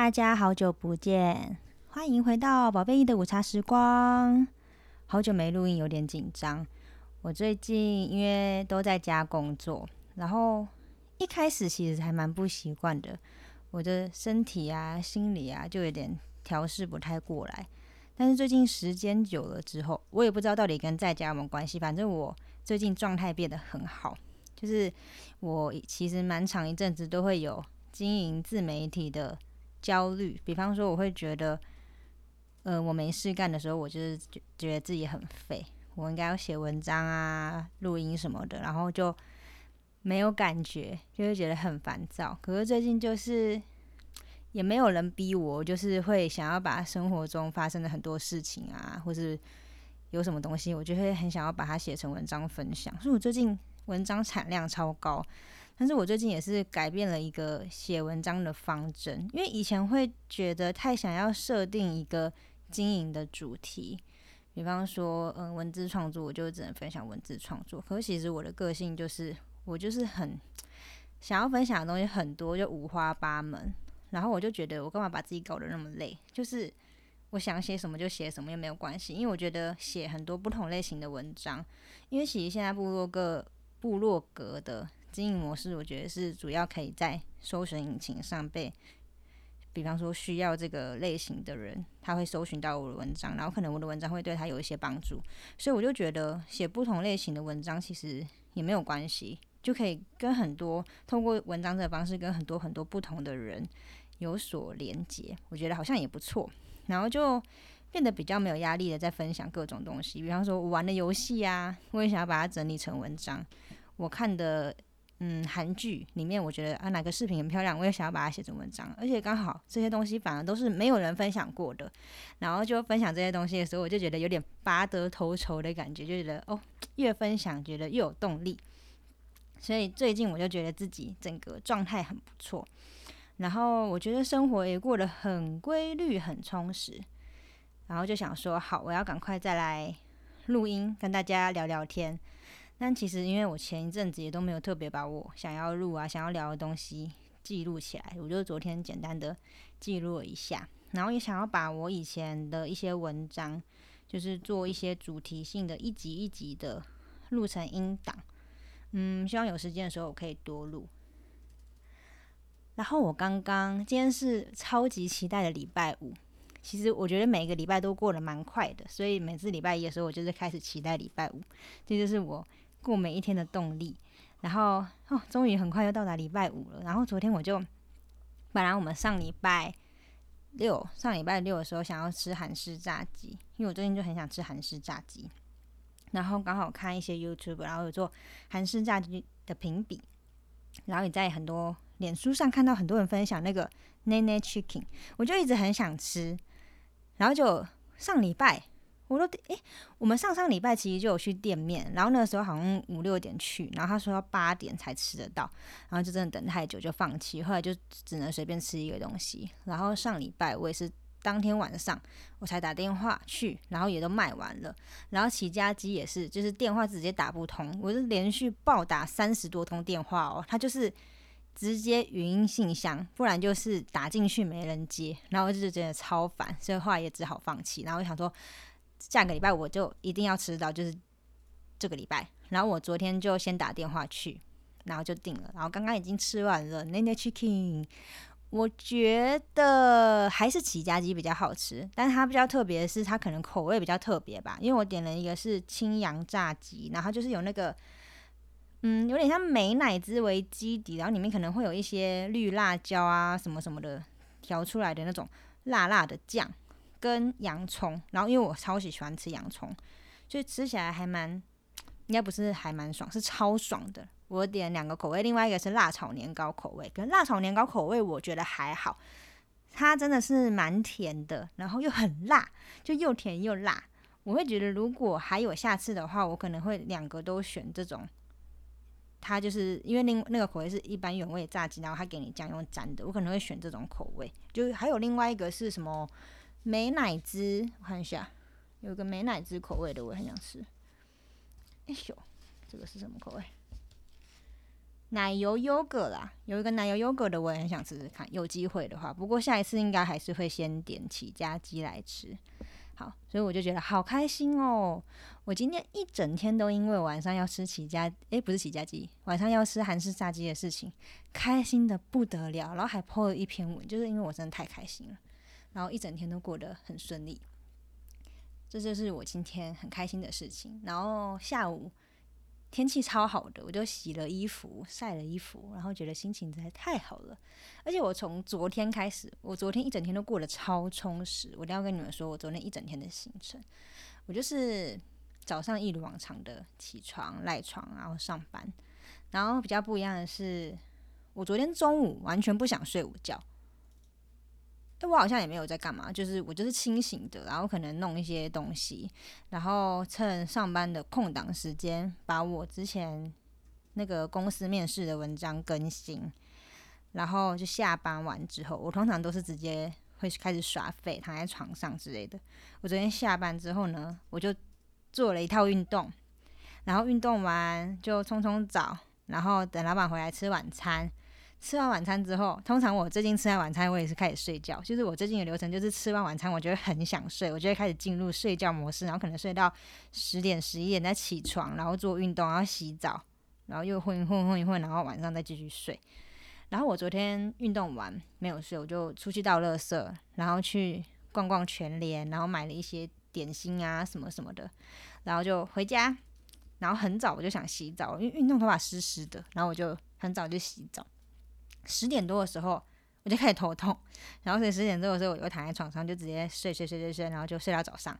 大家好久不见，欢迎回到宝贝一的午茶时光。好久没录音，有点紧张。我最近因为都在家工作，然后一开始其实还蛮不习惯的，我的身体啊、心理啊就有点调试不太过来。但是最近时间久了之后，我也不知道到底跟在家有没有关系，反正我最近状态变得很好。就是我其实蛮长一阵子都会有经营自媒体的焦虑，比方说我会觉得，呃，我没事干的时候，我就是觉觉得自己很废，我应该要写文章啊、录音什么的，然后就没有感觉，就会觉得很烦躁。可是最近就是也没有人逼我，就是会想要把生活中发生的很多事情啊，或是有什么东西，我就会很想要把它写成文章分享。所以我最近。文章产量超高，但是我最近也是改变了一个写文章的方针，因为以前会觉得太想要设定一个经营的主题，比方说，嗯，文字创作，我就只能分享文字创作。可是其实我的个性就是，我就是很想要分享的东西很多，就五花八门，然后我就觉得我干嘛把自己搞得那么累？就是我想写什么就写什么，也没有关系，因为我觉得写很多不同类型的文章，因为其实现在部落格。部落格的经营模式，我觉得是主要可以在搜索引擎上被，比方说需要这个类型的人，他会搜寻到我的文章，然后可能我的文章会对他有一些帮助，所以我就觉得写不同类型的文章其实也没有关系，就可以跟很多通过文章的方式跟很多很多不同的人有所连接，我觉得好像也不错，然后就。变得比较没有压力的，在分享各种东西，比方说我玩的游戏啊，我也想要把它整理成文章。我看的嗯韩剧里面，我觉得啊哪个视频很漂亮，我也想要把它写成文章。而且刚好这些东西反而都是没有人分享过的，然后就分享这些东西的时候，我就觉得有点拔得头筹的感觉，就觉得哦越分享觉得越有动力。所以最近我就觉得自己整个状态很不错，然后我觉得生活也过得很规律、很充实。然后就想说，好，我要赶快再来录音，跟大家聊聊天。但其实因为我前一阵子也都没有特别把我想要录啊、想要聊的东西记录起来，我就昨天简单的记录了一下，然后也想要把我以前的一些文章，就是做一些主题性的一集一集的录成音档。嗯，希望有时间的时候我可以多录。然后我刚刚今天是超级期待的礼拜五。其实我觉得每个礼拜都过得蛮快的，所以每次礼拜一的时候，我就是开始期待礼拜五，这就是我过每一天的动力。然后哦，终于很快就到达礼拜五了。然后昨天我就，本来我们上礼拜六上礼拜六的时候想要吃韩式炸鸡，因为我最近就很想吃韩式炸鸡。然后刚好看一些 YouTube，然后有做韩式炸鸡的评比，然后也在很多脸书上看到很多人分享那个 Nene Chicken，我就一直很想吃。然后就上礼拜，我都诶，我们上上礼拜其实就有去店面，然后那个时候好像五六点去，然后他说要八点才吃得到，然后就真的等太久就放弃，后来就只能随便吃一个东西。然后上礼拜我也是当天晚上我才打电话去，然后也都卖完了。然后起家机也是，就是电话直接打不通，我是连续暴打三十多通电话哦，他就是。直接语音信箱，不然就是打进去没人接，然后就是觉得超烦，所以后来也只好放弃。然后我想说，下个礼拜我就一定要吃到，就是这个礼拜。然后我昨天就先打电话去，然后就定了。然后刚刚已经吃完了 Nene Chicken，我觉得还是起家鸡比较好吃，但是它比较特别的是，它可能口味比较特别吧，因为我点了一个是青阳炸鸡，然后就是有那个。嗯，有点像美乃滋为基底，然后里面可能会有一些绿辣椒啊什么什么的调出来的那种辣辣的酱，跟洋葱。然后因为我超喜欢吃洋葱，所以吃起来还蛮，应该不是还蛮爽，是超爽的。我点两个口味，另外一个是辣炒年糕口味，跟辣炒年糕口味我觉得还好，它真的是蛮甜的，然后又很辣，就又甜又辣。我会觉得如果还有下次的话，我可能会两个都选这种。它就是因为另那个口味是一般原味炸鸡，然后他给你酱用沾的，我可能会选这种口味。就还有另外一个是什么美乃滋，我看一下，有个美乃滋口味的，我很想吃。哎呦，这个是什么口味？奶油优格啦，有一个奶油优格的，我也很想吃吃看。有机会的话，不过下一次应该还是会先点起家鸡来吃。好，所以我就觉得好开心哦！我今天一整天都因为晚上要吃起家，诶，不是起家鸡，晚上要吃韩式炸鸡的事情，开心的不得了。然后还 po 了一篇文，就是因为我真的太开心了，然后一整天都过得很顺利。这就是我今天很开心的事情。然后下午。天气超好的，我就洗了衣服、晒了衣服，然后觉得心情实在太好了。而且我从昨天开始，我昨天一整天都过得超充实。我一定要跟你们说，我昨天一整天的行程，我就是早上一如往常的起床、赖床，然后上班。然后比较不一样的是，我昨天中午完全不想睡午觉。哎，我好像也没有在干嘛，就是我就是清醒的，然后可能弄一些东西，然后趁上班的空档时间，把我之前那个公司面试的文章更新，然后就下班完之后，我通常都是直接会开始耍废，躺在床上之类的。我昨天下班之后呢，我就做了一套运动，然后运动完就冲冲澡，然后等老板回来吃晚餐。吃完晚餐之后，通常我最近吃完晚餐，我也是开始睡觉。就是我最近的流程，就是吃完晚餐，我觉得很想睡，我就会开始进入睡觉模式，然后可能睡到十点、十一点再起床，然后做运动，然后洗澡，然后又混混混一混，然后晚上再继续睡。然后我昨天运动完没有睡，我就出去倒垃圾，然后去逛逛全联，然后买了一些点心啊什么什么的，然后就回家，然后很早我就想洗澡，因为运动头发湿湿的，然后我就很早就洗澡。十点多的时候，我就开始头痛，然后所以十点多的时候，我就躺在床上就直接睡睡睡睡睡，然后就睡到早上。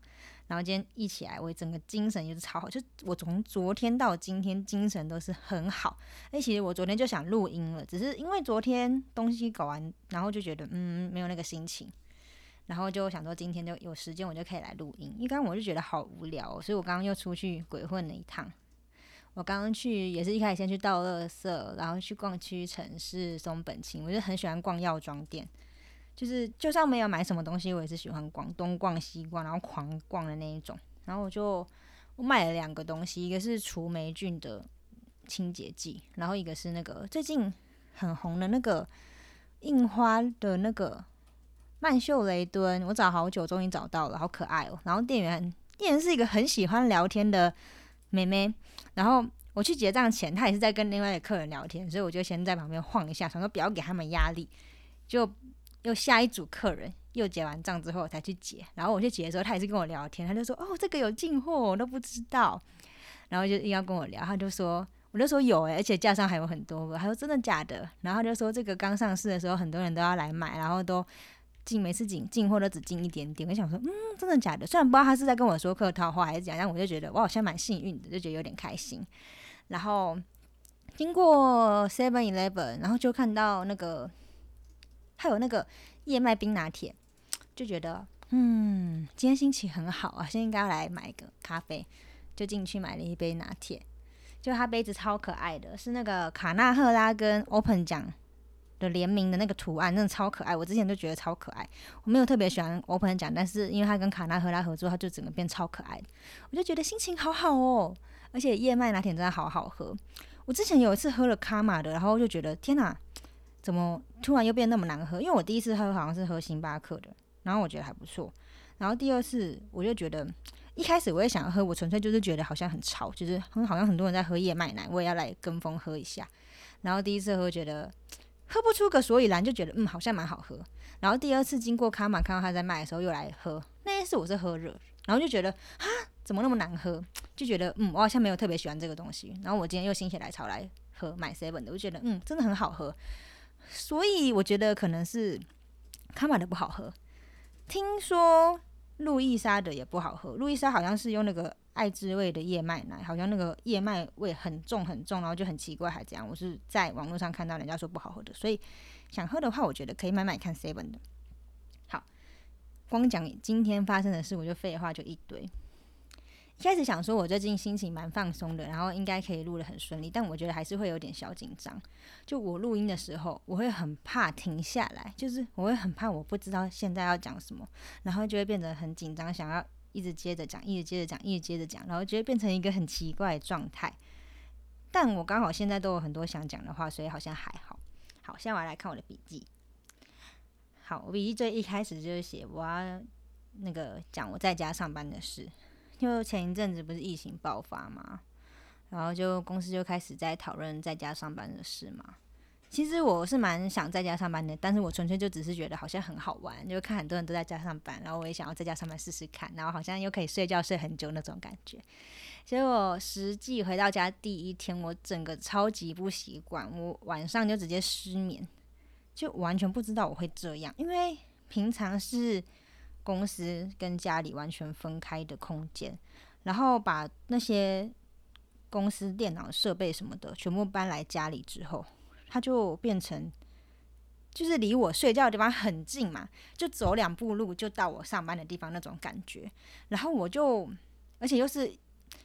然后今天一起来，我整个精神也是超好，就我从昨天到今天精神都是很好。哎，其实我昨天就想录音了，只是因为昨天东西搞完，然后就觉得嗯没有那个心情，然后就想说今天就有时间我就可以来录音。一刚我就觉得好无聊，所以我刚刚又出去鬼混了一趟。我刚刚去也是一开始先去倒垃圾，然后去逛屈臣氏、松本清。我就很喜欢逛药妆店，就是就算没有买什么东西，我也是喜欢逛东逛西逛，然后狂逛的那一种。然后我就我买了两个东西，一个是除霉菌的清洁剂，然后一个是那个最近很红的那个印花的那个曼秀雷敦。我找好久，终于找到了，好可爱哦。然后店员店员是一个很喜欢聊天的。妹妹，然后我去结账前，他也是在跟另外的客人聊天，所以我就先在旁边晃一下，想说不要给他们压力。就又下一组客人又结完账之后才去结，然后我去结的时候，他也是跟我聊天，他就说：“哦，这个有进货，我都不知道。”然后就硬要跟我聊，他就说：“我就说有诶，而且架上还有很多个。”他说：“真的假的？”然后就说：“这个刚上市的时候，很多人都要来买，然后都。”进每次进进货都只进一点点，我想说，嗯，真的假的？虽然不知道他是在跟我说客套话还是怎样，但我就觉得我好像蛮幸运的，就觉得有点开心。然后经过 Seven Eleven，然后就看到那个还有那个燕麦冰拿铁，就觉得嗯，今天心情很好啊，现在应该要来买一个咖啡，就进去买了一杯拿铁。就它杯子超可爱的，是那个卡纳赫拉跟 Open 奖。的联名的那个图案真的超可爱，我之前就觉得超可爱。我没有特别喜欢 Open 奖，但是因为他跟卡纳赫拉合作，他就整个变超可爱我就觉得心情好好哦，而且燕麦拿铁真的好好喝。我之前有一次喝了卡玛的，然后就觉得天哪，怎么突然又变那么难喝？因为我第一次喝好像是喝星巴克的，然后我觉得还不错。然后第二次我就觉得，一开始我也想要喝，我纯粹就是觉得好像很潮，就是很好像很多人在喝燕麦奶，我也要来跟风喝一下。然后第一次喝觉得。喝不出个所以然，就觉得嗯好像蛮好喝。然后第二次经过卡玛看到他在卖的时候，又来喝。那一次我是喝热，然后就觉得啊怎么那么难喝？就觉得嗯我好像没有特别喜欢这个东西。然后我今天又心血来潮来喝买 seven 的，我觉得嗯真的很好喝。所以我觉得可能是卡玛的不好喝。听说路易莎的也不好喝，路易莎好像是用那个。爱滋味的燕麦奶，好像那个燕麦味很重很重，然后就很奇怪，还这样。我是在网络上看到人家说不好喝的，所以想喝的话，我觉得可以买买看 seven 的。好，光讲今天发生的事，我就废话就一堆。开始想说我最近心情蛮放松的，然后应该可以录的很顺利，但我觉得还是会有点小紧张。就我录音的时候，我会很怕停下来，就是我会很怕我不知道现在要讲什么，然后就会变得很紧张，想要。一直接着讲，一直接着讲，一直接着讲，然后就会变成一个很奇怪的状态。但我刚好现在都有很多想讲的话，所以好像还好。好，现在我要来看我的笔记。好，我笔记最一开始就是写我要那个讲我在家上班的事，就前一阵子不是疫情爆发嘛，然后就公司就开始在讨论在家上班的事嘛。其实我是蛮想在家上班的，但是我纯粹就只是觉得好像很好玩，就看很多人都在家上班，然后我也想要在家上班试试看，然后好像又可以睡觉睡很久那种感觉。结果实际回到家第一天，我整个超级不习惯，我晚上就直接失眠，就完全不知道我会这样，因为平常是公司跟家里完全分开的空间，然后把那些公司电脑设备什么的全部搬来家里之后。他就变成，就是离我睡觉的地方很近嘛，就走两步路就到我上班的地方那种感觉。然后我就，而且又是，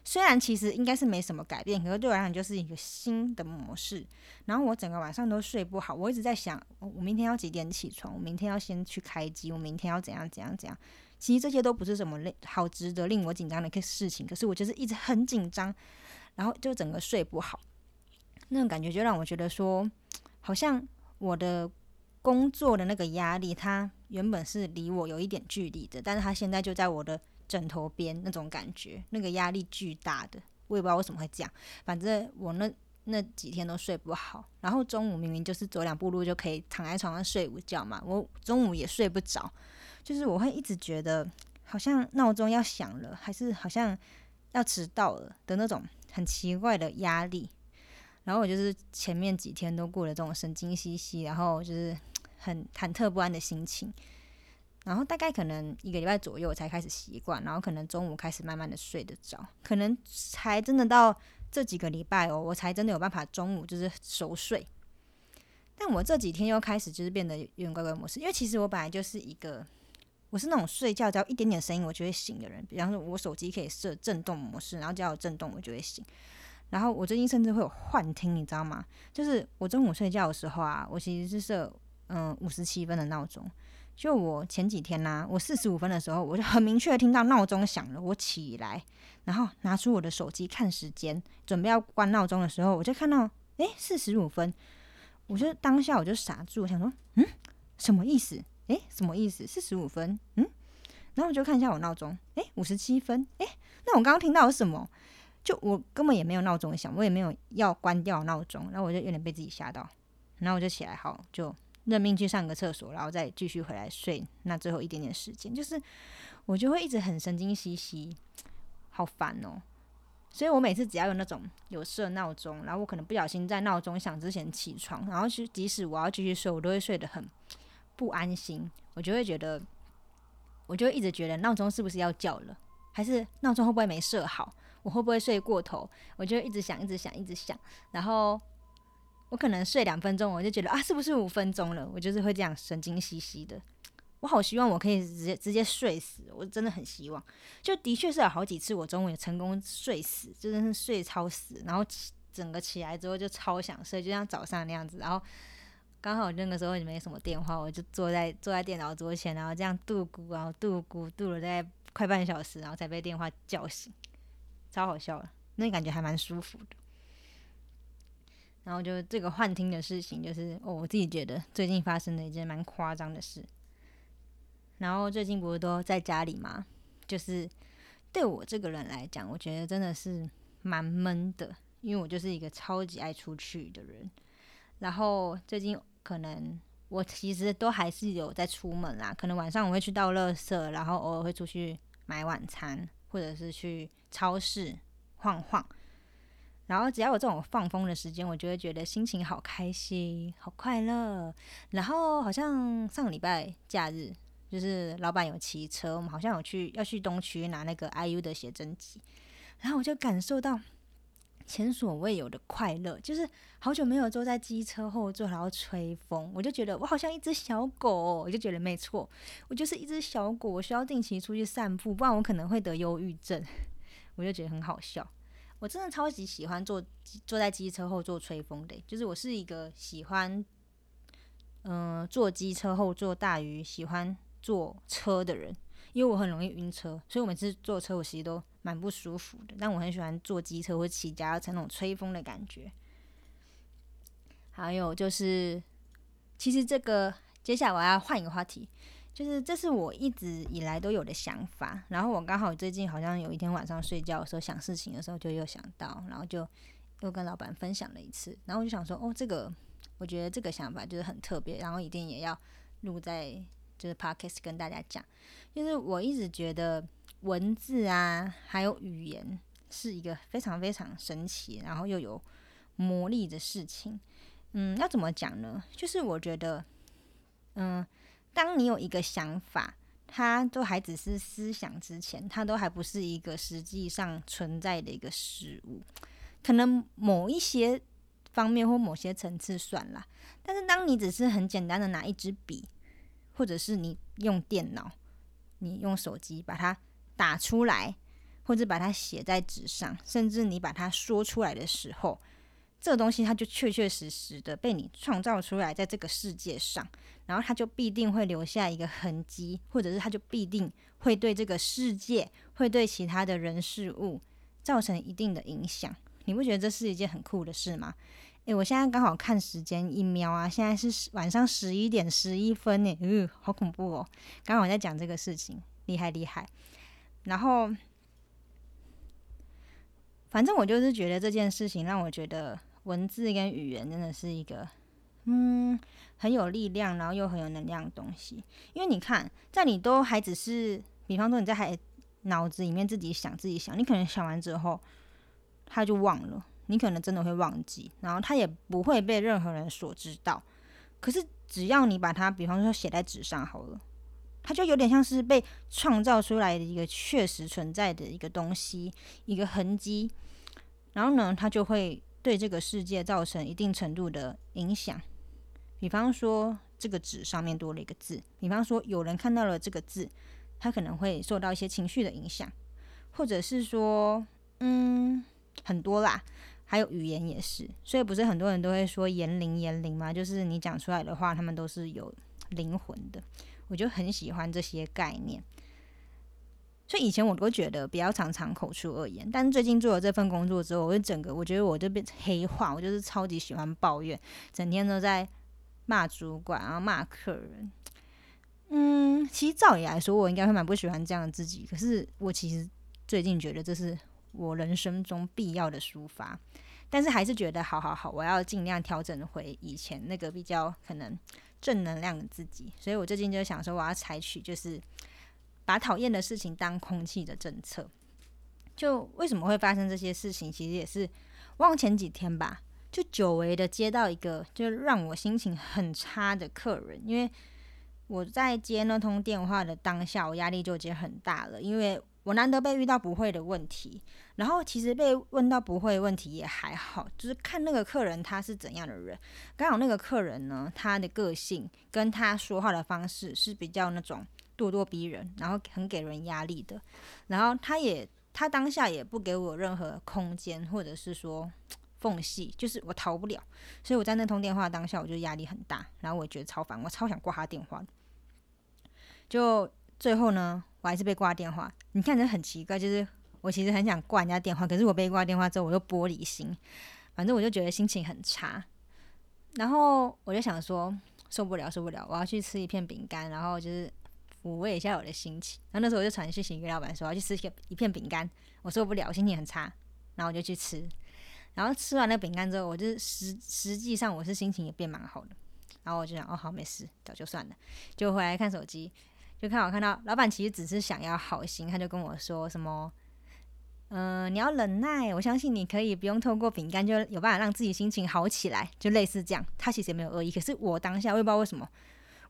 虽然其实应该是没什么改变，可是对我来讲就是一个新的模式。然后我整个晚上都睡不好，我一直在想，我明天要几点起床？我明天要先去开机？我明天要怎样怎样怎样？其实这些都不是什么令好值得令我紧张的一个事情，可是我就是一直很紧张，然后就整个睡不好。那种感觉就让我觉得说，好像我的工作的那个压力，它原本是离我有一点距离的，但是它现在就在我的枕头边，那种感觉，那个压力巨大的，我也不知道为什么会这样。反正我那那几天都睡不好，然后中午明明就是走两步路就可以躺在床上睡午觉嘛，我中午也睡不着，就是我会一直觉得好像闹钟要响了，还是好像要迟到了的那种很奇怪的压力。然后我就是前面几天都过了这种神经兮兮，然后就是很忐忑不安的心情。然后大概可能一个礼拜左右才开始习惯，然后可能中午开始慢慢的睡得着，可能才真的到这几个礼拜哦，我才真的有办法中午就是熟睡。但我这几天又开始就是变得有点怪怪模式，因为其实我本来就是一个，我是那种睡觉只要一点点声音我就会醒的人，比方说我手机可以设震动模式，然后只要有震动我就会醒。然后我最近甚至会有幻听，你知道吗？就是我中午睡觉的时候啊，我其实是设嗯五十七分的闹钟。就我前几天呢，我四十五分的时候，我就很明确听到闹钟响了，我起来，然后拿出我的手机看时间，准备要关闹钟的时候，我就看到诶四十五分，我就当下我就傻住，我想说嗯什么意思？诶，什么意思？四十五分？嗯，然后我就看一下我闹钟，诶，五十七分，诶，那我刚刚听到是什么？就我根本也没有闹钟响，我也没有要关掉闹钟，然后我就有点被自己吓到，然后我就起来，好就认命去上个厕所，然后再继续回来睡。那最后一点点时间，就是我就会一直很神经兮兮，好烦哦。所以我每次只要有那种有设闹钟，然后我可能不小心在闹钟响之前起床，然后即使我要继续睡，我都会睡得很不安心。我就会觉得，我就一直觉得闹钟是不是要叫了，还是闹钟会不会没设好？我会不会睡过头？我就一直想，一直想，一直想。然后我可能睡两分钟，我就觉得啊，是不是五分钟了？我就是会这样神经兮兮的。我好希望我可以直接直接睡死，我真的很希望。就的确是有好几次我中午也成功睡死，真的是睡超死，然后整个起来之后就超想睡，就像早上那样子。然后刚好那个时候也没什么电话，我就坐在坐在电脑桌前，然后这样度咕，然后度咕度了大概快半小时，然后才被电话叫醒。超好笑的，那感觉还蛮舒服的。然后就这个幻听的事情，就是哦，我自己觉得最近发生的一件蛮夸张的事。然后最近不是都在家里吗？就是对我这个人来讲，我觉得真的是蛮闷的，因为我就是一个超级爱出去的人。然后最近可能我其实都还是有在出门啦，可能晚上我会去倒垃圾，然后偶尔会出去买晚餐。或者是去超市晃晃，然后只要有这种放风的时间，我就会觉得心情好开心、好快乐。然后好像上个礼拜假日，就是老板有骑车，我们好像有去要去东区拿那个 IU 的写真集，然后我就感受到。前所未有的快乐，就是好久没有坐在机车后座，然后吹风，我就觉得我好像一只小狗，我就觉得没错，我就是一只小狗，我需要定期出去散步，不然我可能会得忧郁症，我就觉得很好笑。我真的超级喜欢坐坐在机车后座吹风的，就是我是一个喜欢嗯坐机车后座大于喜欢坐车的人，因为我很容易晕车，所以我每次坐车我其实都。蛮不舒服的。但我很喜欢坐机车或骑脚踏车那种吹风的感觉。还有就是，其实这个接下来我要换一个话题，就是这是我一直以来都有的想法。然后我刚好最近好像有一天晚上睡觉的时候想事情的时候，就又想到，然后就又跟老板分享了一次。然后我就想说，哦，这个我觉得这个想法就是很特别，然后一定也要录在就是 podcast 跟大家讲。就是我一直觉得。文字啊，还有语言，是一个非常非常神奇，然后又有魔力的事情。嗯，要怎么讲呢？就是我觉得，嗯，当你有一个想法，它都还只是思想之前，它都还不是一个实际上存在的一个事物。可能某一些方面或某些层次算了，但是当你只是很简单的拿一支笔，或者是你用电脑，你用手机把它。打出来，或者把它写在纸上，甚至你把它说出来的时候，这个东西它就确确实实的被你创造出来，在这个世界上，然后他就必定会留下一个痕迹，或者是他就必定会对这个世界，会对其他的人事物造成一定的影响。你不觉得这是一件很酷的事吗？诶，我现在刚好看时间一瞄啊，现在是晚上十一点十一分呢，嗯，好恐怖哦！刚好在讲这个事情，厉害厉害。然后，反正我就是觉得这件事情让我觉得文字跟语言真的是一个，嗯，很有力量，然后又很有能量的东西。因为你看，在你都还只是，比方说你在还脑子里面自己想自己想，你可能想完之后，他就忘了，你可能真的会忘记，然后他也不会被任何人所知道。可是只要你把它，比方说写在纸上好了。它就有点像是被创造出来的一个确实存在的一个东西，一个痕迹。然后呢，它就会对这个世界造成一定程度的影响。比方说，这个纸上面多了一个字；比方说，有人看到了这个字，他可能会受到一些情绪的影响，或者是说，嗯，很多啦。还有语言也是，所以不是很多人都会说言灵言灵吗？就是你讲出来的话，他们都是有灵魂的。我就很喜欢这些概念，所以以前我都觉得不要常常口出恶言，但是最近做了这份工作之后，我就整个我觉得我就变黑化，我就是超级喜欢抱怨，整天都在骂主管啊骂客人。嗯，其实照理来说，我应该会蛮不喜欢这样的自己，可是我其实最近觉得这是我人生中必要的抒发，但是还是觉得好好好，我要尽量调整回以前那个比较可能。正能量的自己，所以我最近就想说，我要采取就是把讨厌的事情当空气的政策。就为什么会发生这些事情？其实也是忘前几天吧，就久违的接到一个就让我心情很差的客人，因为我在接那通电话的当下，我压力就已经很大了，因为。我难得被遇到不会的问题，然后其实被问到不会问题也还好，就是看那个客人他是怎样的人。刚好那个客人呢，他的个性跟他说话的方式是比较那种咄咄逼人，然后很给人压力的。然后他也他当下也不给我任何空间或者是说缝隙，就是我逃不了。所以我在那通电话当下，我就压力很大，然后我觉得超烦，我超想挂他电话。就最后呢。我还是被挂电话，你看这很奇怪，就是我其实很想挂人家电话，可是我被挂电话之后，我又玻璃心，反正我就觉得心情很差，然后我就想说受不了受不了，我要去吃一片饼干，然后就是抚慰一下我的心情。然后那时候我就传讯息给老板说，我要去吃一片饼干，我受不了，心情很差，然后我就去吃，然后吃完那饼干之后，我就实实际上我是心情也变蛮好的，然后我就想哦好没事，早就算了，就回来看手机。就看我看到老板其实只是想要好心，他就跟我说什么，嗯，你要忍耐，我相信你可以不用透过饼干就有办法让自己心情好起来，就类似这样。他其实也没有恶意，可是我当下我也不知道为什么，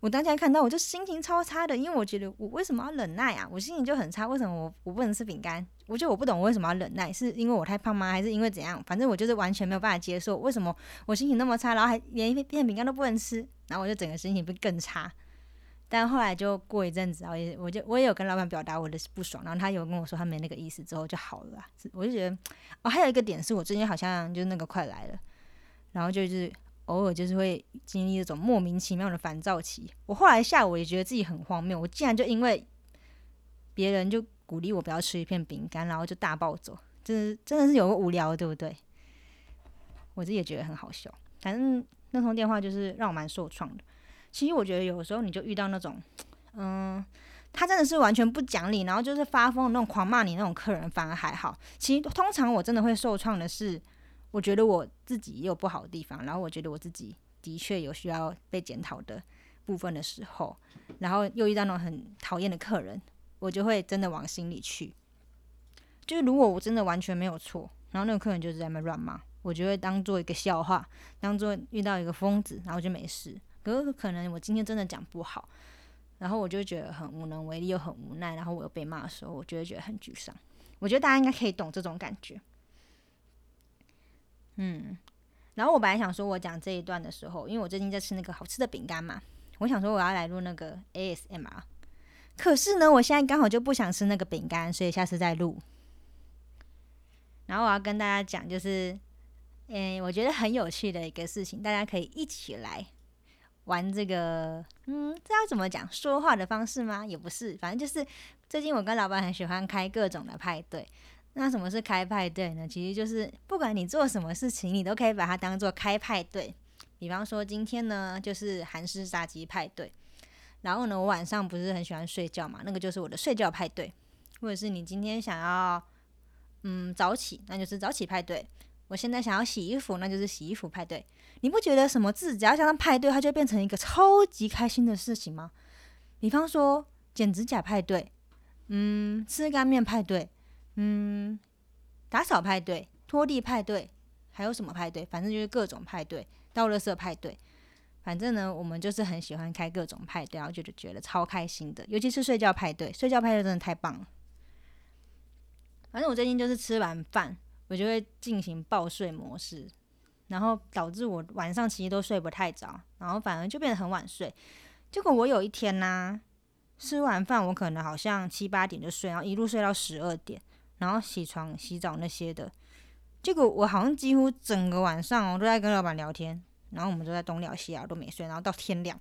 我当下看到我就心情超差的，因为我觉得我为什么要忍耐啊？我心情就很差，为什么我我不能吃饼干？我觉得我不懂我为什么要忍耐，是因为我太胖吗？还是因为怎样？反正我就是完全没有办法接受，为什么我心情那么差，然后还连一片饼干都不能吃，然后我就整个心情会更差。但后来就过一阵子，然后也我就我也有跟老板表达我的不爽，然后他有跟我说他没那个意思，之后就好了。我就觉得哦，还有一个点是我最近好像就那个快来了，然后就是偶尔就是会经历一种莫名其妙的烦躁期。我后来下午也觉得自己很荒谬，我竟然就因为别人就鼓励我不要吃一片饼干，然后就大暴走，真的真的是有个无聊，对不对？我自己也觉得很好笑。反正那通电话就是让我蛮受创的。其实我觉得有时候你就遇到那种，嗯，他真的是完全不讲理，然后就是发疯那种狂骂你那种客人，反而还好。其实通常我真的会受创的是，我觉得我自己也有不好的地方，然后我觉得我自己的确有需要被检讨的部分的时候，然后又遇到那种很讨厌的客人，我就会真的往心里去。就是如果我真的完全没有错，然后那个客人就是在那乱骂。我就会当做一个笑话，当做遇到一个疯子，然后就没事。可是可能我今天真的讲不好，然后我就觉得很无能为力，又很无奈，然后我又被骂的时候，我就会觉得很沮丧。我觉得大家应该可以懂这种感觉。嗯，然后我本来想说，我讲这一段的时候，因为我最近在吃那个好吃的饼干嘛，我想说我要来录那个 ASMR。可是呢，我现在刚好就不想吃那个饼干，所以下次再录。然后我要跟大家讲，就是。嗯，我觉得很有趣的一个事情，大家可以一起来玩这个。嗯，这要怎么讲？说话的方式吗？也不是，反正就是最近我跟老板很喜欢开各种的派对。那什么是开派对呢？其实就是不管你做什么事情，你都可以把它当做开派对。比方说今天呢，就是韩式炸鸡派对。然后呢，我晚上不是很喜欢睡觉嘛，那个就是我的睡觉派对。或者是你今天想要嗯早起，那就是早起派对。我现在想要洗衣服，那就是洗衣服派对。你不觉得什么字只要加上派对，它就变成一个超级开心的事情吗？比方说剪指甲派对，嗯，吃干面派对，嗯，打扫派对，拖地派对，还有什么派对？反正就是各种派对，倒垃圾派对。反正呢，我们就是很喜欢开各种派对，然后就觉得超开心的。尤其是睡觉派对，睡觉派对真的太棒了。反正我最近就是吃完饭。我就会进行暴睡模式，然后导致我晚上其实都睡不太着，然后反而就变得很晚睡。结果我有一天呢，吃完饭我可能好像七八点就睡，然后一路睡到十二点，然后起床洗澡那些的。结果我好像几乎整个晚上我都在跟老板聊天，然后我们都在东聊西聊都没睡，然后到天亮，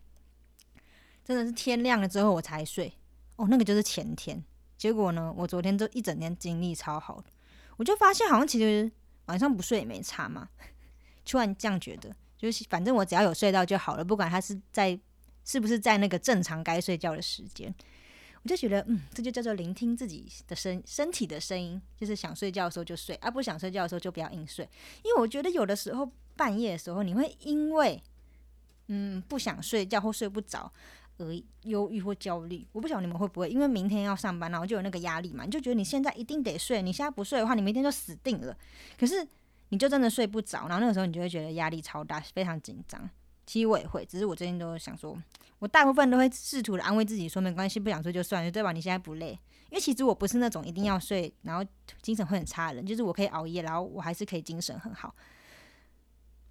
真的是天亮了之后我才睡。哦，那个就是前天。结果呢，我昨天就一整天精力超好。我就发现，好像其实晚上不睡也没差嘛。突然这样觉得，就是反正我只要有睡到就好了，不管他是在是不是在那个正常该睡觉的时间，我就觉得，嗯，这就叫做聆听自己的身身体的声音，就是想睡觉的时候就睡，而不想睡觉的时候就不要硬睡。因为我觉得有的时候半夜的时候，你会因为嗯不想睡觉或睡不着。而忧郁或焦虑，我不晓得你们会不会，因为明天要上班，然后就有那个压力嘛，你就觉得你现在一定得睡，你现在不睡的话，你明天就死定了。可是你就真的睡不着，然后那个时候你就会觉得压力超大，非常紧张。其实我也会，只是我最近都想说，我大部分都会试图的安慰自己说没关系，不想睡就算了，对吧？你现在不累，因为其实我不是那种一定要睡，然后精神会很差的人，就是我可以熬夜，然后我还是可以精神很好。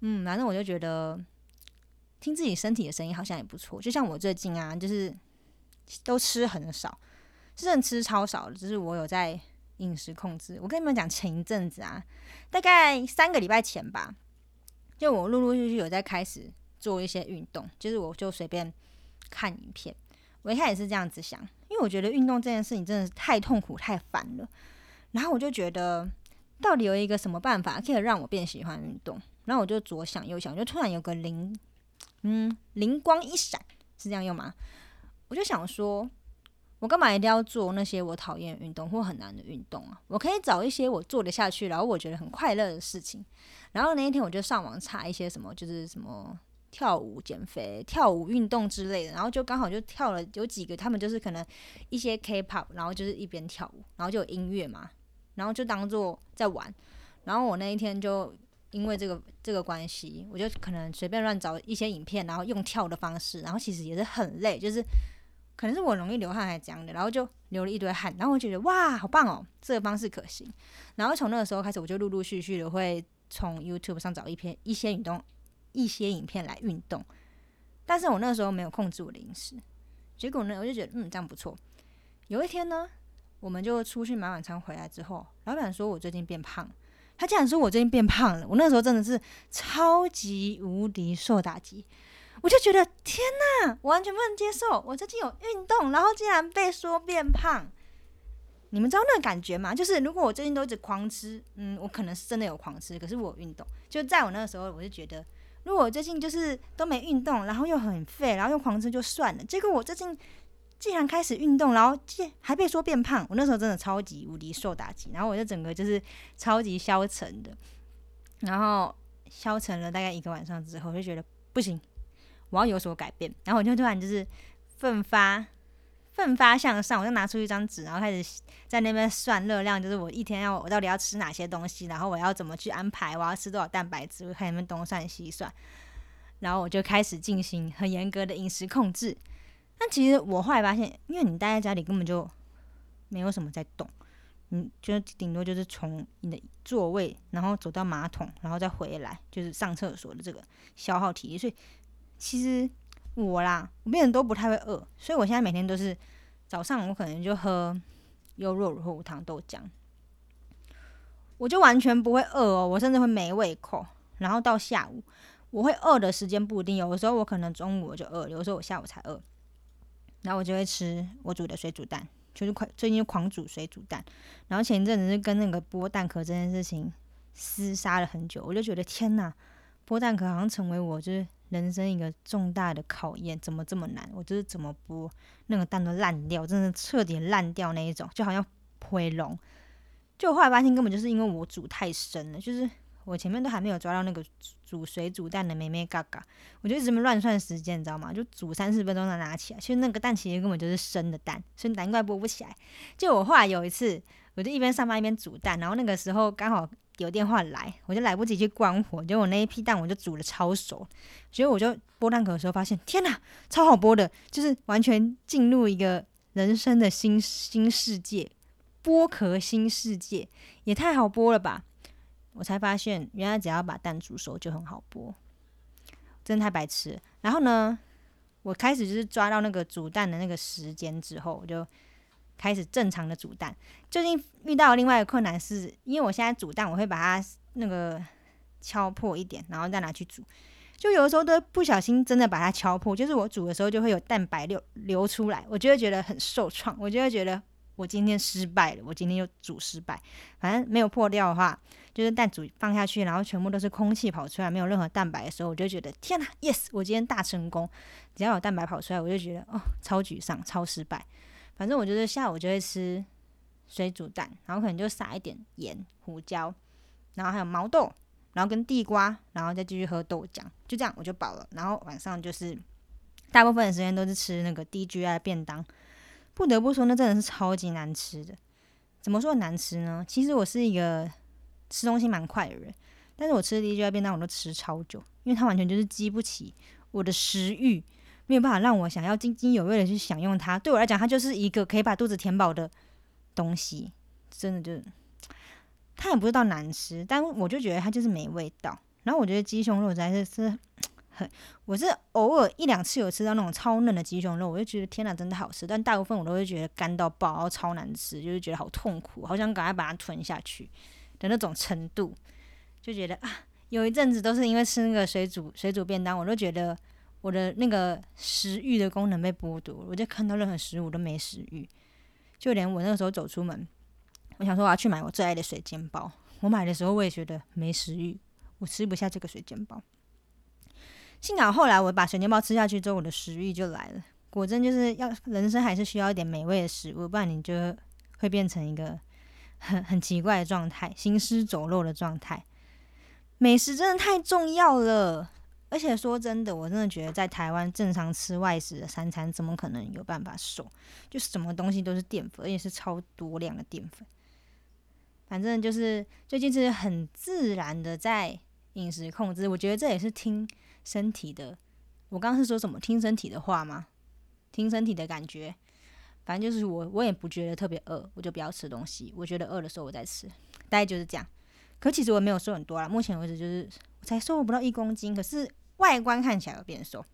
嗯，反正我就觉得。听自己身体的声音好像也不错，就像我最近啊，就是都吃很少，真的吃超少的，只是我有在饮食控制。我跟你们讲，前一阵子啊，大概三个礼拜前吧，就我陆陆续续有在开始做一些运动，就是我就随便看影片。我一开始是这样子想，因为我觉得运动这件事情真的是太痛苦、太烦了。然后我就觉得，到底有一个什么办法可以让我变喜欢运动？然后我就左想右想，就突然有个灵。嗯，灵光一闪是这样用吗？我就想说，我干嘛一定要做那些我讨厌运动或很难的运动啊？我可以找一些我做得下去，然后我觉得很快乐的事情。然后那一天我就上网查一些什么，就是什么跳舞、减肥、跳舞运动之类的。然后就刚好就跳了有几个，他们就是可能一些 K-pop，然后就是一边跳舞，然后就有音乐嘛，然后就当做在玩。然后我那一天就。因为这个这个关系，我就可能随便乱找一些影片，然后用跳的方式，然后其实也是很累，就是可能是我容易流汗还是怎样的，然后就流了一堆汗，然后我觉得哇，好棒哦，这个方式可行。然后从那个时候开始，我就陆陆续续的会从 YouTube 上找一篇一些运动一些影片来运动，但是我那时候没有控制我的饮食，结果呢，我就觉得嗯这样不错。有一天呢，我们就出去买晚餐回来之后，老板说我最近变胖。他竟然说我最近变胖了，我那时候真的是超级无敌受打击，我就觉得天哪，完全不能接受。我最近有运动，然后竟然被说变胖，你们知道那个感觉吗？就是如果我最近都一直狂吃，嗯，我可能是真的有狂吃，可是我运动。就在我那个时候，我就觉得，如果我最近就是都没运动，然后又很废，然后又狂吃就算了。结果我最近既然开始运动，然后竟还被说变胖，我那时候真的超级无敌受打击，然后我就整个就是超级消沉的。然后消沉了大概一个晚上之后，就觉得不行，我要有所改变。然后我就突然就是奋发。奋发向上，我就拿出一张纸，然后开始在那边算热量，就是我一天要我到底要吃哪些东西，然后我要怎么去安排，我要吃多少蛋白质，我开始那边东算西算，然后我就开始进行很严格的饮食控制。但其实我后来发现，因为你待在家里根本就没有什么在动，你就顶多就是从你的座位，然后走到马桶，然后再回来，就是上厕所的这个消耗体力，所以其实。我啦，我变人都不太会饿，所以我现在每天都是早上我可能就喝优酪乳或无糖豆浆，我就完全不会饿哦，我甚至会没胃口。然后到下午我会饿的时间不一定，有的时候我可能中午我就饿，有的时候我下午才饿。然后我就会吃我煮的水煮蛋，就是快最近就狂煮水煮蛋。然后前一阵子是跟那个剥蛋壳这件事情厮杀了很久，我就觉得天呐，剥蛋壳好像成为我就是。人生一个重大的考验，怎么这么难？我就是怎么剥那个蛋都烂掉，真的彻底烂掉那一种，就好像灰龙。就后来发现根本就是因为我煮太深了，就是我前面都还没有抓到那个煮水煮蛋的美美嘎嘎，我就一直乱算时间，你知道吗？就煮三四分钟才拿起来，其实那个蛋其实根本就是生的蛋，所以难怪剥不起来。就我后来有一次，我就一边上班一边煮蛋，然后那个时候刚好。有电话来，我就来不及去关火，结果那一批蛋我就煮的超熟，所以我就剥蛋壳的时候发现，天哪，超好剥的，就是完全进入一个人生的新新世界，剥壳新世界也太好剥了吧！我才发现，原来只要把蛋煮熟就很好剥，真的太白痴。然后呢，我开始就是抓到那个煮蛋的那个时间之后，我就。开始正常的煮蛋，最近遇到另外一个困难是，因为我现在煮蛋，我会把它那个敲破一点，然后再拿去煮。就有的时候都不小心真的把它敲破，就是我煮的时候就会有蛋白流流出来，我就会觉得很受创，我就会觉得我今天失败了，我今天又煮失败。反正没有破掉的话，就是蛋煮放下去，然后全部都是空气跑出来，没有任何蛋白的时候，我就觉得天哪，yes，我今天大成功。只要有蛋白跑出来，我就觉得哦，超沮丧，超失败。反正我觉得下午就会吃水煮蛋，然后可能就撒一点盐、胡椒，然后还有毛豆，然后跟地瓜，然后再继续喝豆浆，就这样我就饱了。然后晚上就是大部分的时间都是吃那个 DGI 便当，不得不说那真的是超级难吃的。怎么说难吃呢？其实我是一个吃东西蛮快的人，但是我吃 DGI 便当我都吃超久，因为它完全就是激不起我的食欲。没有办法让我想要津津有味的去享用它。对我来讲，它就是一个可以把肚子填饱的东西。真的就是，它也不是到难吃，但我就觉得它就是没味道。然后我觉得鸡胸肉实在是是很，我是偶尔一两次有吃到那种超嫩的鸡胸肉，我就觉得天哪，真的好吃。但大部分我都会觉得干到爆，然后超难吃，就是觉得好痛苦，好想赶快把它吞下去的那种程度。就觉得啊，有一阵子都是因为吃那个水煮水煮便当，我都觉得。我的那个食欲的功能被剥夺，我就看到任何食物都没食欲，就连我那个时候走出门，我想说我要去买我最爱的水煎包，我买的时候我也觉得没食欲，我吃不下这个水煎包。幸好后来我把水煎包吃下去之后，我的食欲就来了。果真就是要人生还是需要一点美味的食物，不然你就会变成一个很很奇怪的状态，行尸走肉的状态。美食真的太重要了。而且说真的，我真的觉得在台湾正常吃外食的三餐，怎么可能有办法瘦？就是什么东西都是淀粉，而且是超多量的淀粉。反正就是最近是很自然的在饮食控制，我觉得这也是听身体的。我刚刚是说什么？听身体的话吗？听身体的感觉。反正就是我，我也不觉得特别饿，我就不要吃东西。我觉得饿的时候我再吃，大概就是这样。可其实我没有瘦很多啦，目前为止就是我才瘦不到一公斤，可是。外观看起来有变瘦，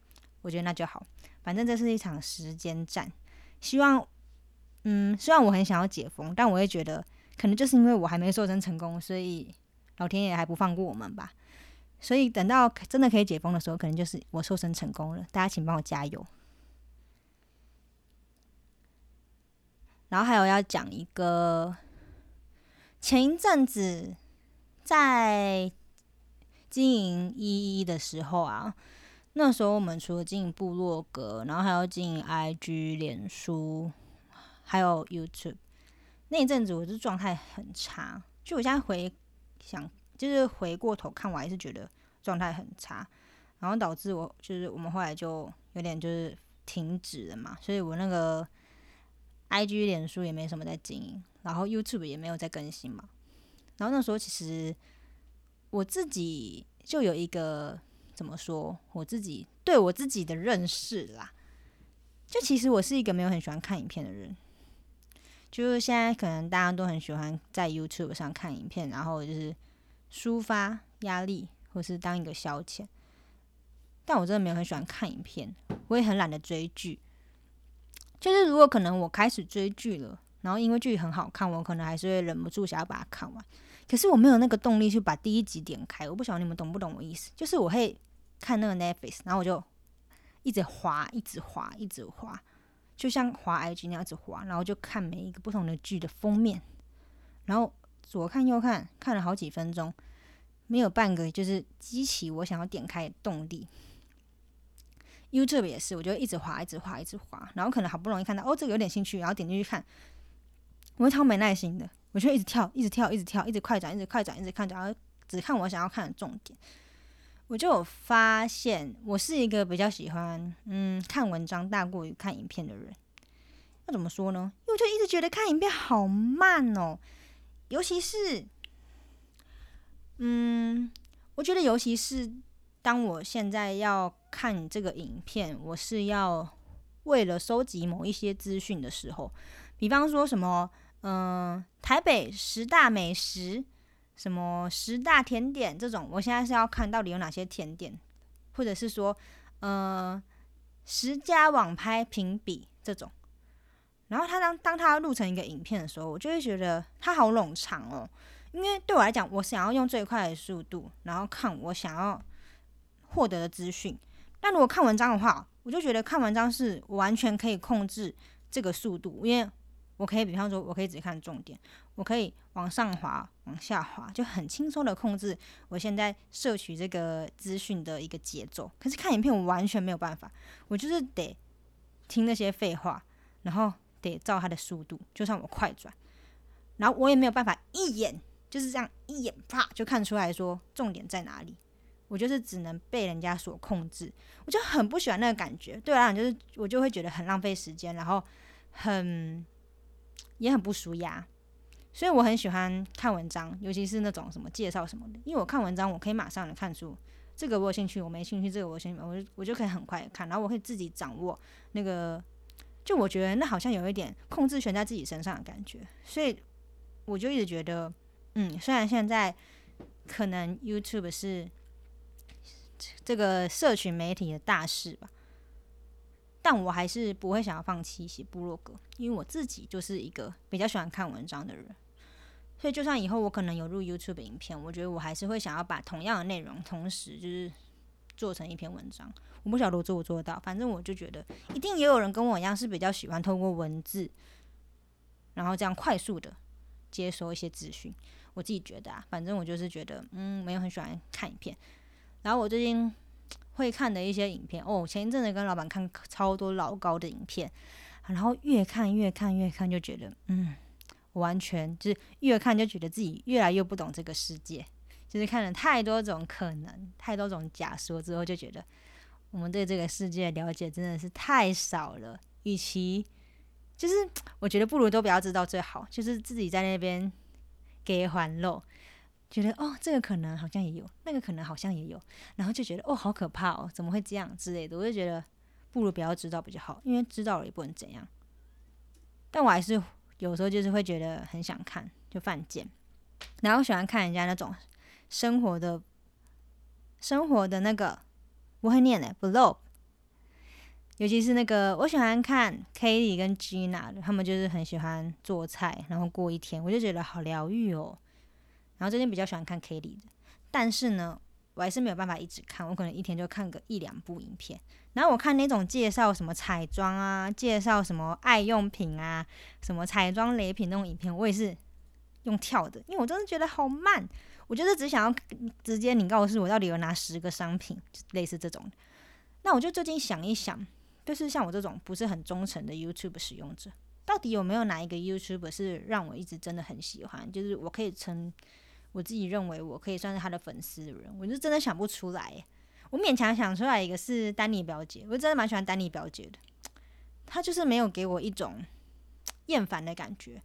我觉得那就好。反正这是一场时间战，希望，嗯，虽然我很想要解封，但我也觉得可能就是因为我还没瘦身成功，所以老天爷还不放过我们吧。所以等到真的可以解封的时候，可能就是我瘦身成功了。大家请帮我加油。然后还有要讲一个，前一阵子在经营一一的时候啊，那时候我们除了经营部落格，然后还要经营 IG、脸书，还有 YouTube。那一阵子我是状态很差，就我现在回想，就是回过头看，我还是觉得状态很差，然后导致我就是我们后来就有点就是停止了嘛，所以我那个。I G 脸书也没什么在经营，然后 YouTube 也没有在更新嘛。然后那时候其实我自己就有一个怎么说，我自己对我自己的认识啦。就其实我是一个没有很喜欢看影片的人，就是现在可能大家都很喜欢在 YouTube 上看影片，然后就是抒发压力或是当一个消遣。但我真的没有很喜欢看影片，我也很懒得追剧。就是如果可能，我开始追剧了，然后因为剧很好看，我可能还是会忍不住想要把它看完。可是我没有那个动力去把第一集点开，我不晓得你们懂不懂我意思？就是我会看那个 Netflix，然后我就一直滑，一直滑，一直滑，就像滑 IG 那样子滑，然后就看每一个不同的剧的封面，然后左看右看，看了好几分钟，没有半个就是激起我想要点开的动力。YouTube 也是，我就一直滑，一直滑，一直滑，然后可能好不容易看到哦，这个有点兴趣，然后点进去看，我会超没耐心的，我就一直跳，一直跳，一直跳，一直快转，一直快转，一直看，然后只看我想要看的重点。我就有发现，我是一个比较喜欢嗯看文章大过于看影片的人。那怎么说呢？因为我就一直觉得看影片好慢哦，尤其是嗯，我觉得尤其是。当我现在要看这个影片，我是要为了收集某一些资讯的时候，比方说什么，嗯，台北十大美食，什么十大甜点这种，我现在是要看到底有哪些甜点，或者是说，呃，十家网拍评比这种。然后他当当他录成一个影片的时候，我就会觉得它好冗长哦，因为对我来讲，我想要用最快的速度，然后看我想要。获得的资讯，但如果看文章的话，我就觉得看文章是完全可以控制这个速度，因为我可以，比方说，我可以只看重点，我可以往上滑、往下滑，就很轻松的控制我现在摄取这个资讯的一个节奏。可是看影片，我完全没有办法，我就是得听那些废话，然后得照它的速度，就算我快转，然后我也没有办法一眼就是这样一眼啪就看出来说重点在哪里。我就是只能被人家所控制，我就很不喜欢那个感觉。对我来讲，就是我就会觉得很浪费时间，然后很也很不舒压。所以我很喜欢看文章，尤其是那种什么介绍什么的，因为我看文章，我可以马上能看出这个我有兴趣，我没兴趣，这个我兴趣，我就我就可以很快看，然后我可以自己掌握那个，就我觉得那好像有一点控制权在自己身上的感觉。所以我就一直觉得，嗯，虽然现在可能 YouTube 是。这个社群媒体的大事吧，但我还是不会想要放弃写部落格，因为我自己就是一个比较喜欢看文章的人，所以就算以后我可能有录 YouTube 影片，我觉得我还是会想要把同样的内容同时就是做成一篇文章。我不晓得我做不做得到，反正我就觉得一定也有人跟我一样是比较喜欢透过文字，然后这样快速的接收一些资讯。我自己觉得啊，反正我就是觉得，嗯，没有很喜欢看影片。然后我最近会看的一些影片哦，前一阵子跟老板看超多老高的影片，然后越看越看越看就觉得，嗯，完全就是越看就觉得自己越来越不懂这个世界，就是看了太多种可能，太多种假说之后，就觉得我们对这个世界了解真的是太少了。与其就是我觉得不如都不要知道最好，就是自己在那边给环漏。觉得哦，这个可能好像也有，那个可能好像也有，然后就觉得哦，好可怕哦，怎么会这样之类的？我就觉得不如不要知道比较好，因为知道了也不能怎样。但我还是有时候就是会觉得很想看，就犯贱，然后喜欢看人家那种生活的、生活的那个，我会念的 blog，尤其是那个我喜欢看 Kelly 跟 Gina，他们就是很喜欢做菜，然后过一天，我就觉得好疗愈哦。然后最近比较喜欢看 Kelly 的，但是呢，我还是没有办法一直看，我可能一天就看个一两部影片。然后我看那种介绍什么彩妆啊，介绍什么爱用品啊，什么彩妆雷品那种影片，我也是用跳的，因为我真的觉得好慢。我就是只想要直接你告诉我到底有哪十个商品，类似这种。那我就最近想一想，就是像我这种不是很忠诚的 YouTube 使用者，到底有没有哪一个 YouTube 是让我一直真的很喜欢？就是我可以称我自己认为我可以算是他的粉丝的人，我就真的想不出来。我勉强想出来一个是丹尼表姐，我真的蛮喜欢丹尼表姐的，她就是没有给我一种厌烦的感觉，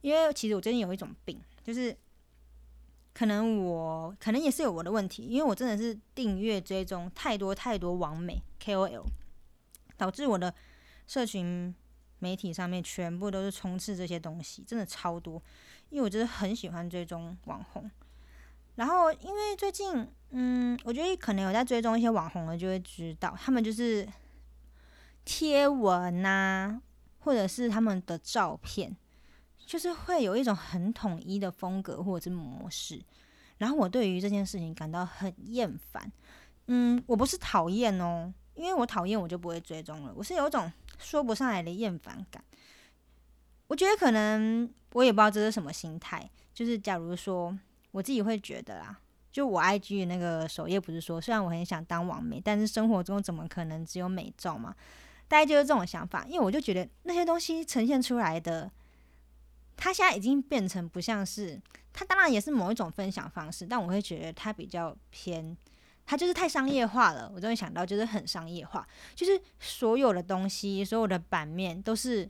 因为其实我最近有一种病，就是。可能我可能也是有我的问题，因为我真的是订阅追踪太多太多网美 KOL，导致我的社群媒体上面全部都是充斥这些东西，真的超多。因为我真的很喜欢追踪网红，然后因为最近，嗯，我觉得可能有在追踪一些网红的，就会知道他们就是贴文呐，或者是他们的照片。就是会有一种很统一的风格或者是模式，然后我对于这件事情感到很厌烦。嗯，我不是讨厌哦，因为我讨厌我就不会追踪了。我是有一种说不上来的厌烦感。我觉得可能我也不知道这是什么心态。就是假如说我自己会觉得啦，就我 IG 那个首页不是说，虽然我很想当网媒，但是生活中怎么可能只有美照嘛？大概就是这种想法。因为我就觉得那些东西呈现出来的。它现在已经变成不像是，它当然也是某一种分享方式，但我会觉得它比较偏，它就是太商业化了。我就会想到就是很商业化，就是所有的东西，所有的版面都是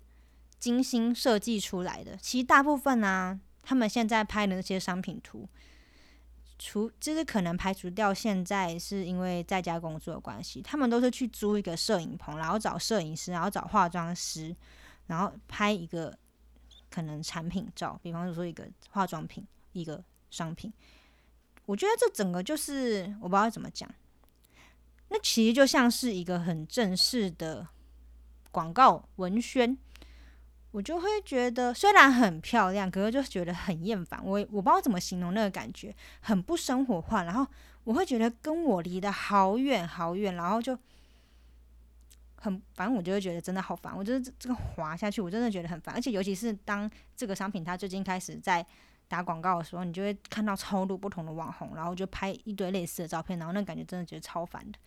精心设计出来的。其实大部分呢，他们现在拍的那些商品图，除就是可能排除掉现在是因为在家工作的关系，他们都是去租一个摄影棚，然后找摄影师，然后找化妆师，然后拍一个。可能产品照，比方说一个化妆品，一个商品，我觉得这整个就是我不知道怎么讲，那其实就像是一个很正式的广告文宣，我就会觉得虽然很漂亮，可是就觉得很厌烦。我我不知道怎么形容那个感觉，很不生活化，然后我会觉得跟我离得好远好远，然后就。很，反正我就会觉得真的好烦。我觉得这个滑下去，我真的觉得很烦。而且尤其是当这个商品它最近开始在打广告的时候，你就会看到超多不同的网红，然后就拍一堆类似的照片，然后那感觉真的觉得超烦的。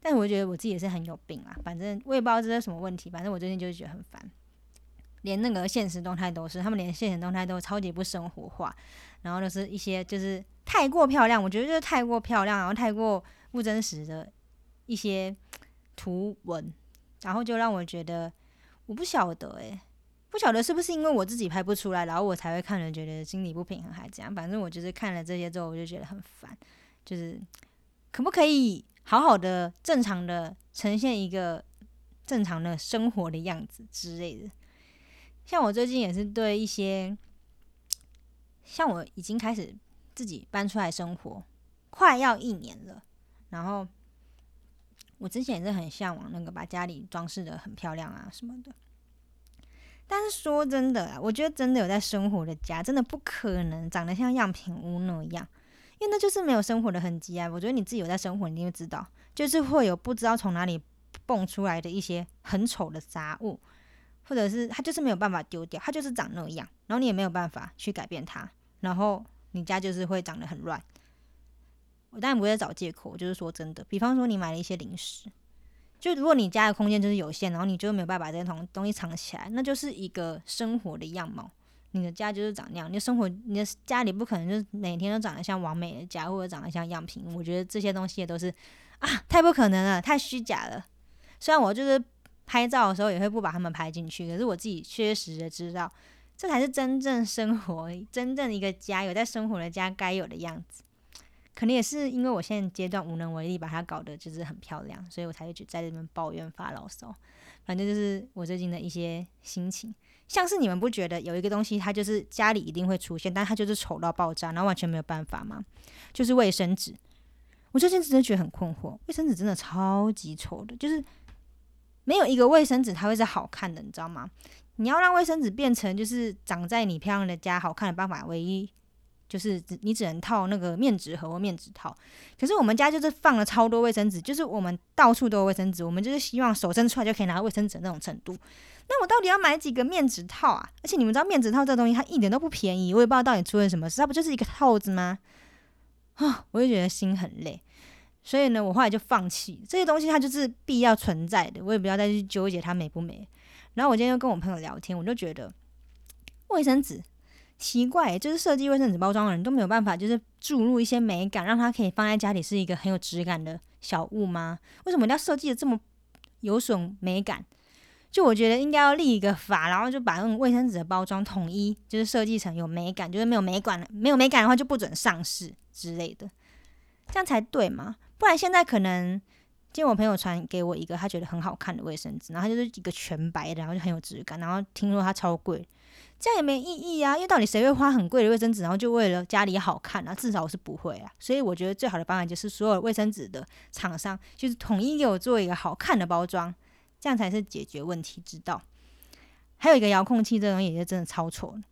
但我觉得我自己也是很有病啊。反正我也不知道这是什么问题，反正我最近就是觉得很烦。连那个现实动态都是，他们连现实动态都超级不生活化，然后就是一些就是太过漂亮，我觉得就是太过漂亮，然后太过不真实的一些。图文，然后就让我觉得，我不晓得诶，不晓得是不是因为我自己拍不出来，然后我才会看了觉得心理不平衡，还怎样。反正我就是看了这些之后，我就觉得很烦。就是可不可以好好的、正常的呈现一个正常的生活的样子之类的？像我最近也是对一些，像我已经开始自己搬出来生活，快要一年了，然后。我之前也是很向往那个把家里装饰的很漂亮啊什么的，但是说真的啊，我觉得真的有在生活的家，真的不可能长得像样品屋那样，因为那就是没有生活的痕迹啊。我觉得你自己有在生活，你就知道，就是会有不知道从哪里蹦出来的一些很丑的杂物，或者是它就是没有办法丢掉，它就是长那样，然后你也没有办法去改变它，然后你家就是会长得很乱。我当然不会找借口，就是说真的。比方说，你买了一些零食，就如果你家的空间就是有限，然后你就没有办法把这些东东西藏起来，那就是一个生活的样貌。你的家就是长那样，你的生活，你的家里不可能就是每天都长得像完美的家，或者长得像样品。我觉得这些东西也都是啊，太不可能了，太虚假了。虽然我就是拍照的时候也会不把他们拍进去，可是我自己确实的知道，这才是真正生活、真正一个家有在生活的家该有的样子。可能也是因为我现阶段无能为力，把它搞得就是很漂亮，所以我才会去在这边抱怨发牢骚。反正就是我最近的一些心情，像是你们不觉得有一个东西，它就是家里一定会出现，但它就是丑到爆炸，然后完全没有办法吗？就是卫生纸。我最近真的觉得很困惑，卫生纸真的超级丑的，就是没有一个卫生纸它会是好看的，你知道吗？你要让卫生纸变成就是长在你漂亮的家好看的办法，唯一就是你只能套那个面纸盒或面纸套。可是我们家就是放了超多卫生纸，就是我们到处都有卫生纸，我们就是希望手伸出来就可以拿卫生纸那种程度。那我到底要买几个面纸套啊？而且你们知道面纸套这东西它一点都不便宜，我也不知道到底出了什么事，它不就是一个套子吗？啊，我就觉得心很累，所以呢，我后来就放弃这些东西，它就是必要存在的，我也不要再去纠结它美不美。然后我今天又跟我朋友聊天，我就觉得卫生纸奇怪，就是设计卫生纸包装的人都没有办法，就是注入一些美感，让它可以放在家里是一个很有质感的小物吗？为什么要设计的这么有损美感？就我觉得应该要立一个法，然后就把那种卫生纸的包装统一，就是设计成有美感，就是没有美感，没有美感的话就不准上市之类的，这样才对嘛？不然现在可能，今天我朋友传给我一个他觉得很好看的卫生纸，然后就是一个全白的，然后就很有质感，然后听说它超贵，这样也没意义啊！因为到底谁会花很贵的卫生纸，然后就为了家里好看啊？至少我是不会啊。所以我觉得最好的方案就是所有卫生纸的厂商就是统一给我做一个好看的包装。这样才是解决问题之道。还有一个遥控器，这东西也就真的超丑的。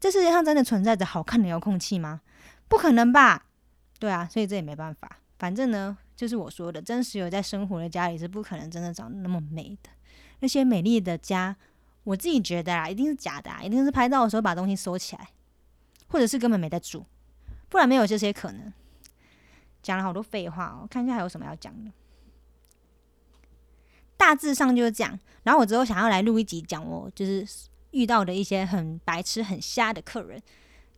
这世界上真的存在着好看的遥控器吗？不可能吧？对啊，所以这也没办法。反正呢，就是我说的，真实有在生活的家里是不可能真的长得那么美的。那些美丽的家，我自己觉得啊，一定是假的，啊，一定是拍照的时候把东西收起来，或者是根本没在住，不然没有这些可能。讲了好多废话哦，看一下还有什么要讲的。大致上就是这样，然后我之后想要来录一集讲我就是遇到的一些很白痴、很瞎的客人。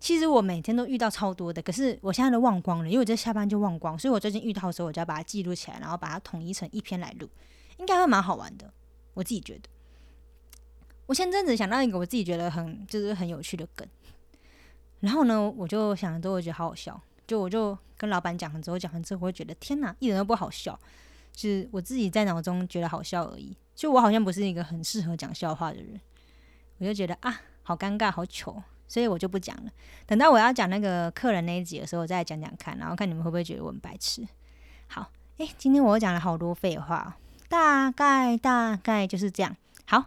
其实我每天都遇到超多的，可是我现在都忘光了，因为我这下班就忘光，所以我最近遇到的时候，我就要把它记录起来，然后把它统一成一篇来录，应该会蛮好玩的。我自己觉得，我前阵子想到一个我自己觉得很就是很有趣的梗，然后呢，我就想之后我觉得好好笑，就我就跟老板讲了之后，讲完之后我会觉得天哪，一点都不好笑。就是我自己在脑中觉得好笑而已，就我好像不是一个很适合讲笑话的人，我就觉得啊，好尴尬，好糗，所以我就不讲了。等到我要讲那个客人那一集的时候，我再讲讲看，然后看你们会不会觉得我很白痴。好，诶，今天我讲了好多废话，大概大概就是这样。好，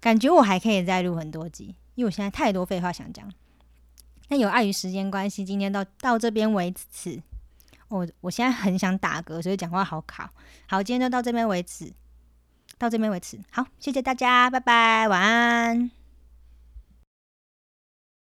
感觉我还可以再录很多集，因为我现在太多废话想讲。那有碍于时间关系，今天到到这边为止。我我现在很想打嗝，所以讲话好卡。好，今天就到这边为止，到这边为止。好，谢谢大家，拜拜，晚安。